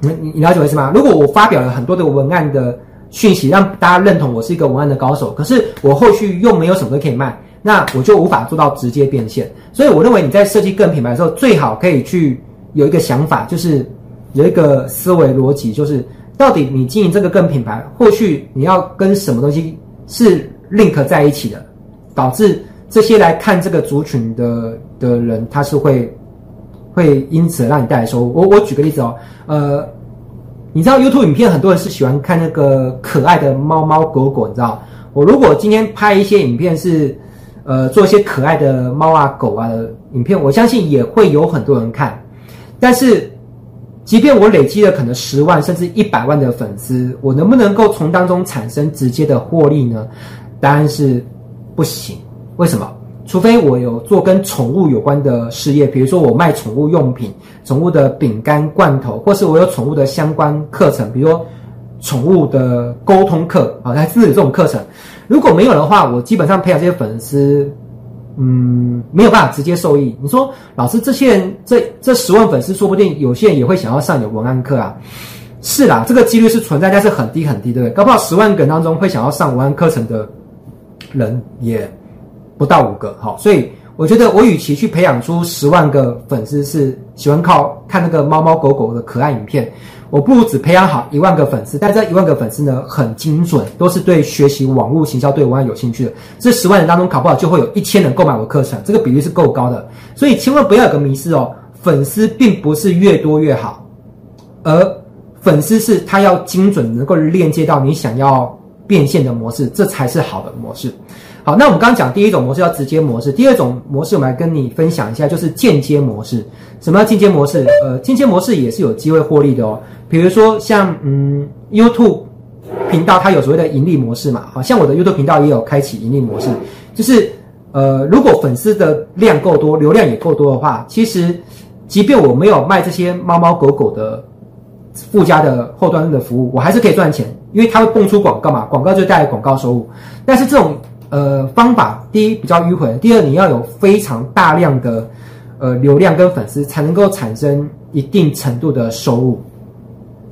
你你你了解我意思吗？如果我发表了很多的文案的讯息，让大家认同我是一个文案的高手，可是我后续又没有什么可以卖，那我就无法做到直接变现。所以我认为你在设计个人品牌的时候，最好可以去有一个想法，就是有一个思维逻辑，就是到底你经营这个个人品牌，后续你要跟什么东西是 link 在一起的，导致这些来看这个族群的的人，他是会。会因此让你带来收入。我我举个例子哦，呃，你知道 YouTube 影片很多人是喜欢看那个可爱的猫猫狗狗，你知道？我如果今天拍一些影片是，呃，做一些可爱的猫啊狗啊的影片，我相信也会有很多人看。但是，即便我累积了可能十万甚至一百万的粉丝，我能不能够从当中产生直接的获利呢？答案是不行。为什么？除非我有做跟宠物有关的事业，比如说我卖宠物用品、宠物的饼干、罐头，或是我有宠物的相关课程，比如说宠物的沟通课啊，还是有这种课程。如果没有的话，我基本上培养这些粉丝，嗯，没有办法直接受益。你说，老师，这些人这这十万粉丝，说不定有些人也会想要上你的文案课啊。是啦，这个几率是存在，但是很低很低，对不对？搞不好十万个人当中会想要上文案课程的人也。不到五个，好，所以我觉得我与其去培养出十万个粉丝是喜欢靠看那个猫猫狗狗的可爱影片，我不如只培养好一万个粉丝。但这一万个粉丝呢，很精准，都是对学习网络行销、对文案有兴趣的。这十万人当中，考不好就会有一千人购买我课程，这个比例是够高的。所以千万不要有个迷思哦，粉丝并不是越多越好，而粉丝是他要精准，能够链接到你想要变现的模式，这才是好的模式。好，那我们刚刚讲第一种模式叫直接模式，第二种模式我们来跟你分享一下，就是间接模式。什么叫间接模式？呃，间接模式也是有机会获利的哦。比如说像嗯 YouTube 频道，它有所谓的盈利模式嘛，好像我的 YouTube 频道也有开启盈利模式，就是呃，如果粉丝的量够多，流量也够多的话，其实即便我没有卖这些猫猫狗狗的附加的后端的服务，我还是可以赚钱，因为它会蹦出广告嘛，广告就带来广告收入。但是这种呃，方法第一比较迂回，第二你要有非常大量的呃流量跟粉丝，才能够产生一定程度的收入。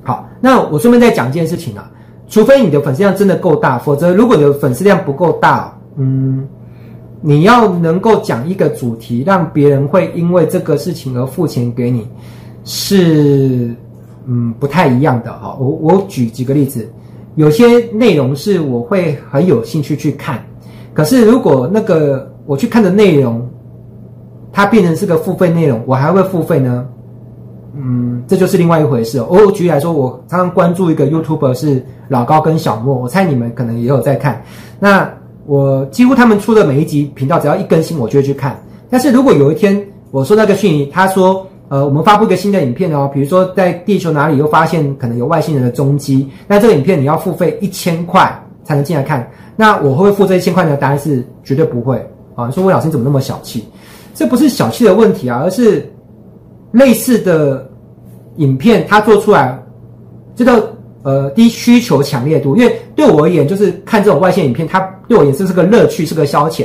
好，那我顺便再讲一件事情啊，除非你的粉丝量真的够大，否则如果你的粉丝量不够大，嗯，你要能够讲一个主题，让别人会因为这个事情而付钱给你，是嗯不太一样的哈。我我举几个例子，有些内容是我会很有兴趣去看。可是，如果那个我去看的内容，它变成是个付费内容，我还会付费呢？嗯，这就是另外一回事哦。我举例来说，我常常关注一个 YouTuber 是老高跟小莫，我猜你们可能也有在看。那我几乎他们出的每一集频道，只要一更新，我就会去看。但是如果有一天我收到个讯息，他说，呃，我们发布一个新的影片哦，比如说在地球哪里又发现可能有外星人的踪迹，那这个影片你要付费一千块才能进来看。那我会不会付这一千块呢？答案是绝对不会啊！你说魏老师你怎么那么小气？这不是小气的问题啊，而是类似的影片它做出来，这个呃低需求强烈度。因为对我而言，就是看这种外线影片，它对我而言是是个乐趣，是个消遣。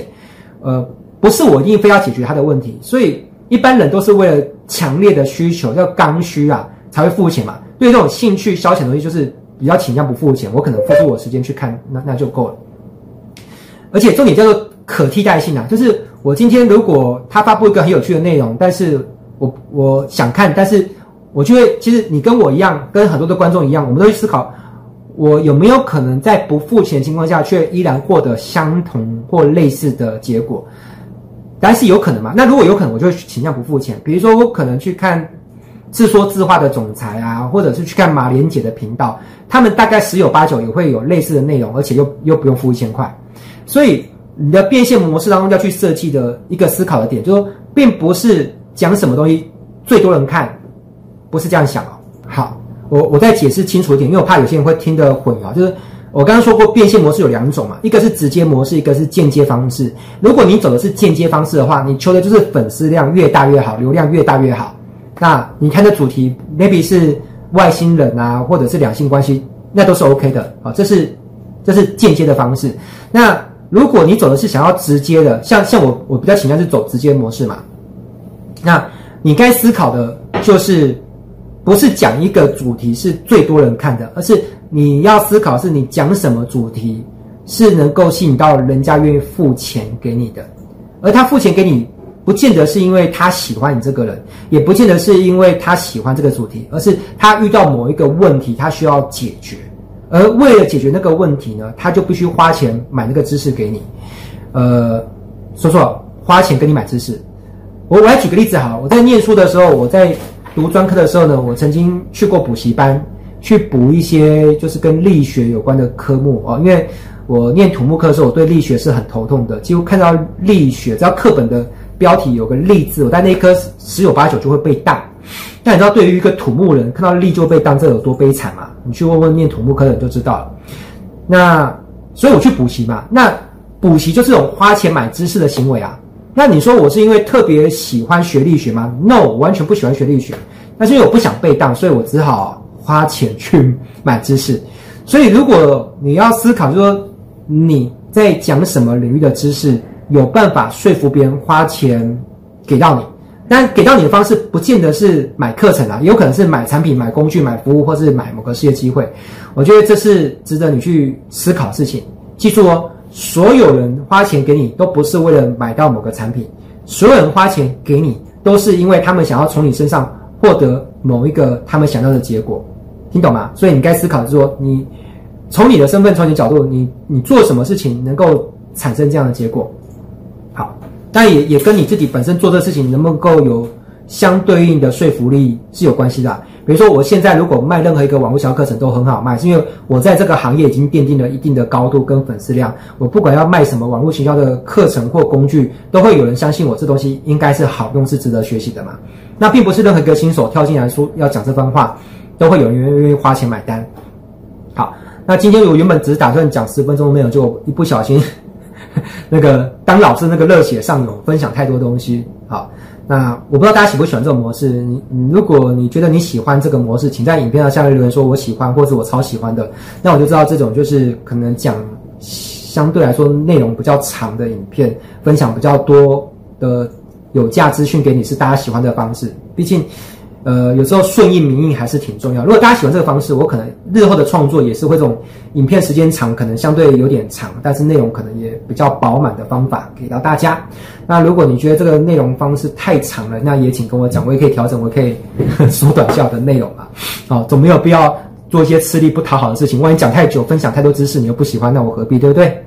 呃，不是我一定非要解决它的问题，所以一般人都是为了强烈的需求，叫刚需啊，才会付钱嘛。对这种兴趣消遣的东西，就是比较倾向不付钱，我可能付出我时间去看，那那就够了。而且重点叫做可替代性啊，就是我今天如果他发布一个很有趣的内容，但是我我想看，但是我就会，其实你跟我一样，跟很多的观众一样，我们都会思考，我有没有可能在不付钱的情况下，却依然获得相同或类似的结果？但是有可能嘛？那如果有可能，我就会倾向不付钱。比如说，我可能去看自说自话的总裁啊，或者是去看马连姐的频道，他们大概十有八九也会有类似的内容，而且又又不用付一千块。所以你的变现模式当中要去设计的一个思考的点，就是，并不是讲什么东西最多人看，不是这样想哦。好，我我再解释清楚一点，因为我怕有些人会听得混淆。就是我刚刚说过，变现模式有两种嘛，一个是直接模式，一个是间接方式。如果你走的是间接方式的话，你求的就是粉丝量越大越好，流量越大越好。那你看的主题 maybe 是外星人啊，或者是两性关系，那都是 OK 的啊。这是这是间接的方式。那如果你走的是想要直接的，像像我，我比较倾向是走直接模式嘛。那你该思考的就是，不是讲一个主题是最多人看的，而是你要思考是你讲什么主题是能够吸引到人家愿意付钱给你的，而他付钱给你，不见得是因为他喜欢你这个人，也不见得是因为他喜欢这个主题，而是他遇到某一个问题，他需要解决。而为了解决那个问题呢，他就必须花钱买那个知识给你。呃，说错，花钱跟你买知识。我我来举个例子哈，我在念书的时候，我在读专科的时候呢，我曾经去过补习班。去补一些就是跟力学有关的科目哦，因为我念土木课的时候，我对力学是很头痛的，几乎看到力学只要课本的标题有个力字，我在那一科十有八九就会被当。但你知道对于一个土木人看到力就被当，这有多悲惨吗？你去问问念土木科的人就知道了。那所以我去补习嘛，那补习就是种花钱买知识的行为啊。那你说我是因为特别喜欢学力学吗？No，我完全不喜欢学力学。那是因为我不想被当，所以我只好花钱去买知识。所以如果你要思考，就是说你在讲什么领域的知识，有办法说服别人花钱给到你。但给到你的方式，不见得是买课程啊，也有可能是买产品、买工具、买服务，或是买某个事业机会。我觉得这是值得你去思考的事情。记住哦，所有人花钱给你，都不是为了买到某个产品，所有人花钱给你，都是因为他们想要从你身上获得某一个他们想要的结果。听懂吗？所以你该思考的是说，你从你的身份、从你的角度，你你做什么事情能够产生这样的结果？但也也跟你自己本身做这事情能不能够有相对应的说服力是有关系的。比如说，我现在如果卖任何一个网络销课程都很好卖，是因为我在这个行业已经奠定了一定的高度跟粉丝量。我不管要卖什么网络行销的课程或工具，都会有人相信我这东西应该是好用，是值得学习的嘛。那并不是任何一个新手跳进来说要讲这番话，都会有人愿意花钱买单。好，那今天我原本只是打算讲十分钟内容，就一不小心。那个当老师那个热血上涌，分享太多东西。好，那我不知道大家喜不喜欢这种模式。你，如果你觉得你喜欢这个模式，请在影片的下面留言说“我喜欢”或者“我超喜欢”的，那我就知道这种就是可能讲相对来说内容比较长的影片，分享比较多的有价资讯给你是大家喜欢的方式。毕竟。呃，有时候顺应民意还是挺重要。如果大家喜欢这个方式，我可能日后的创作也是会这种影片时间长，可能相对有点长，但是内容可能也比较饱满的方法给到大家。那如果你觉得这个内容方式太长了，那也请跟我讲，我也可以调整，我可以 缩短效的内容嘛。好，总没有必要做一些吃力不讨好的事情。万一讲太久，分享太多知识，你又不喜欢，那我何必，对不对？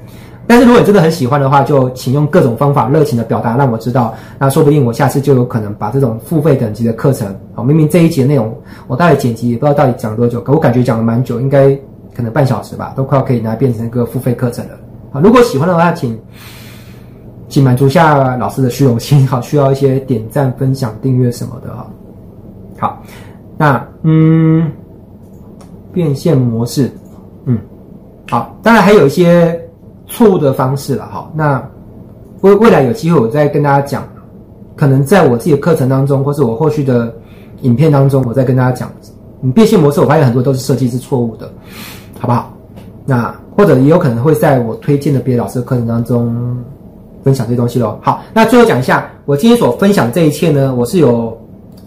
但是如果你真的很喜欢的话，就请用各种方法热情的表达，让我知道。那说不定我下次就有可能把这种付费等级的课程，好，明明这一节内容我大概剪辑也不知道到底讲了多久，可我感觉讲了蛮久，应该可能半小时吧，都快要可以拿来变成一个付费课程了。啊，如果喜欢的话，请请满足下老师的虚荣心，好，需要一些点赞、分享、订阅什么的哈。好，那嗯，变现模式，嗯，好，当然还有一些。错误的方式了，哈，那未未来有机会我再跟大家讲，可能在我自己的课程当中，或是我后续的影片当中，我再跟大家讲，你变现模式，我发现很多都是设计是错误的，好不好？那或者也有可能会在我推荐的别的老师的课程当中分享这些东西喽。好，那最后讲一下，我今天所分享这一切呢，我是有。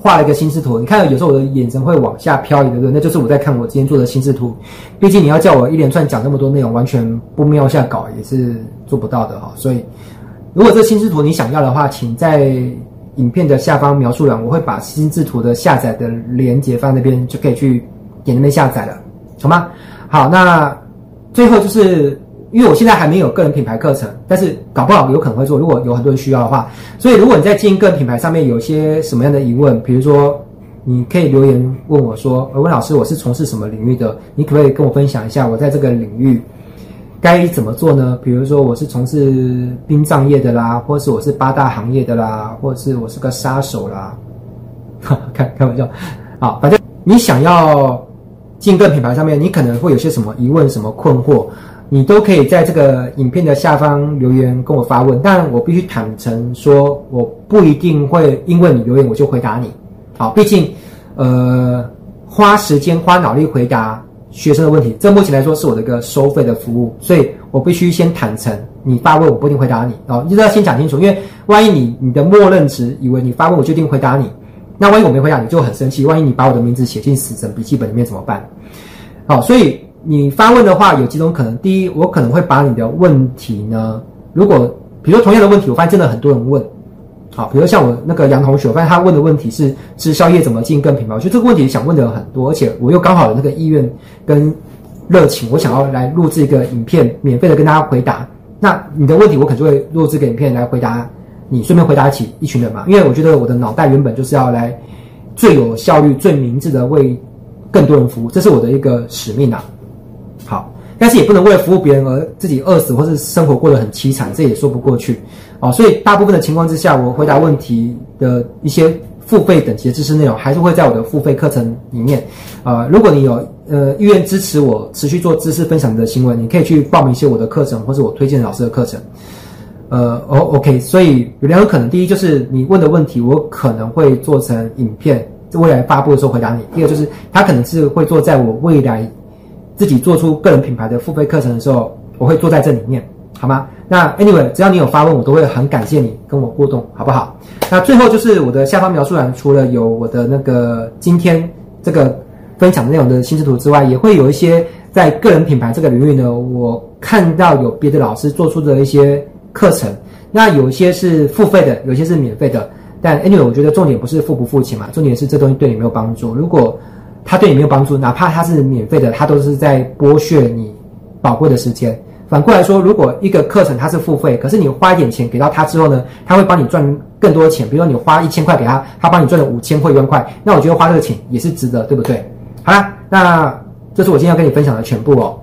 画了一个心智图，你看有时候我的眼神会往下飘移，对不对？那就是我在看我今天做的心智图。毕竟你要叫我一连串讲那么多内容，完全不瞄下稿也是做不到的哈。所以，如果这心智图你想要的话，请在影片的下方描述栏，我会把心智图的下载的链接放那边，就可以去点那边下载了，好吗？好，那最后就是。因为我现在还没有个人品牌课程，但是搞不好有可能会做。如果有很多人需要的话，所以如果你在经营个人品牌上面有些什么样的疑问，比如说你可以留言问我说：“温老师，我是从事什么领域的？你可不可以跟我分享一下我在这个领域该怎么做呢？比如说我是从事殡葬业的啦，或是我是八大行业的啦，或是我是个杀手啦，开开玩笑。好，反正你想要进个人品牌上面，你可能会有些什么疑问、什么困惑。”你都可以在这个影片的下方留言跟我发问，但我必须坦诚说，我不一定会因为你留言我就回答你。好，毕竟，呃，花时间花脑力回答学生的问题，这目前来说是我的一个收费的服务，所以我必须先坦诚，你发问我不一定回答你。哦，一定要先讲清楚，因为万一你你的默认值以为你发问我就一定回答你，那万一我没回答你就很生气，万一你把我的名字写进死神笔记本里面怎么办？好，所以。你发问的话有几种可能。第一，我可能会把你的问题呢，如果比如说同样的问题，我发现真的很多人问，好，比如像我那个杨同学，我发现他问的问题是直销业怎么进更品牌，我觉得这个问题想问的很多，而且我又刚好有那个意愿跟热情，我想要来录制一个影片，免费的跟大家回答。那你的问题，我可能就会录制个影片来回答你，顺便回答起一群人嘛。因为我觉得我的脑袋原本就是要来最有效率、最明智的为。更多人服务，这是我的一个使命啊。但是也不能为了服务别人而自己饿死，或是生活过得很凄惨，这也说不过去哦。所以大部分的情况之下，我回答问题的一些付费等级的知识内容，还是会在我的付费课程里面。呃，如果你有呃意愿支持我持续做知识分享的行为，你可以去报名一些我的课程，或是我推荐老师的课程。呃，哦，OK，所以有两种可能，第一就是你问的问题，我可能会做成影片，未来发布的时候回答你；第二就是他可能是会做在我未来自己做出个人品牌的付费课程的时候，我会坐在这里面，好吗？那 Anyway，只要你有发问，我都会很感谢你跟我互动，好不好？那最后就是我的下方描述栏，除了有我的那个今天这个分享的内容的心智图之外，也会有一些在个人品牌这个领域呢，我看到有别的老师做出的一些。课程，那有些是付费的，有些是免费的。但 anyway，我觉得重点不是付不付钱嘛，重点是这东西对你没有帮助。如果它对你没有帮助，哪怕它是免费的，它都是在剥削你宝贵的时间。反过来说，如果一个课程它是付费，可是你花一点钱给到他之后呢，他会帮你赚更多钱。比如说你花一千块给他，他帮你赚了五千或一万块，那我觉得花这个钱也是值得，对不对？好啦，那这是我今天要跟你分享的全部哦。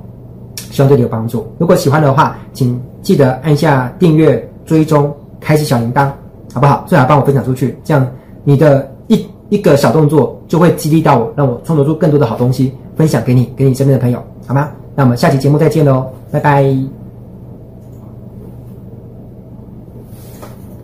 希望对你有帮助。如果喜欢的话，请记得按下订阅、追踪、开启小铃铛，好不好？最好帮我分享出去，这样你的一个小动作就会激励到我，让我创作出更多的好东西，分享给你，给你身边的朋友，好吗？那我们下期节目再见喽，拜拜。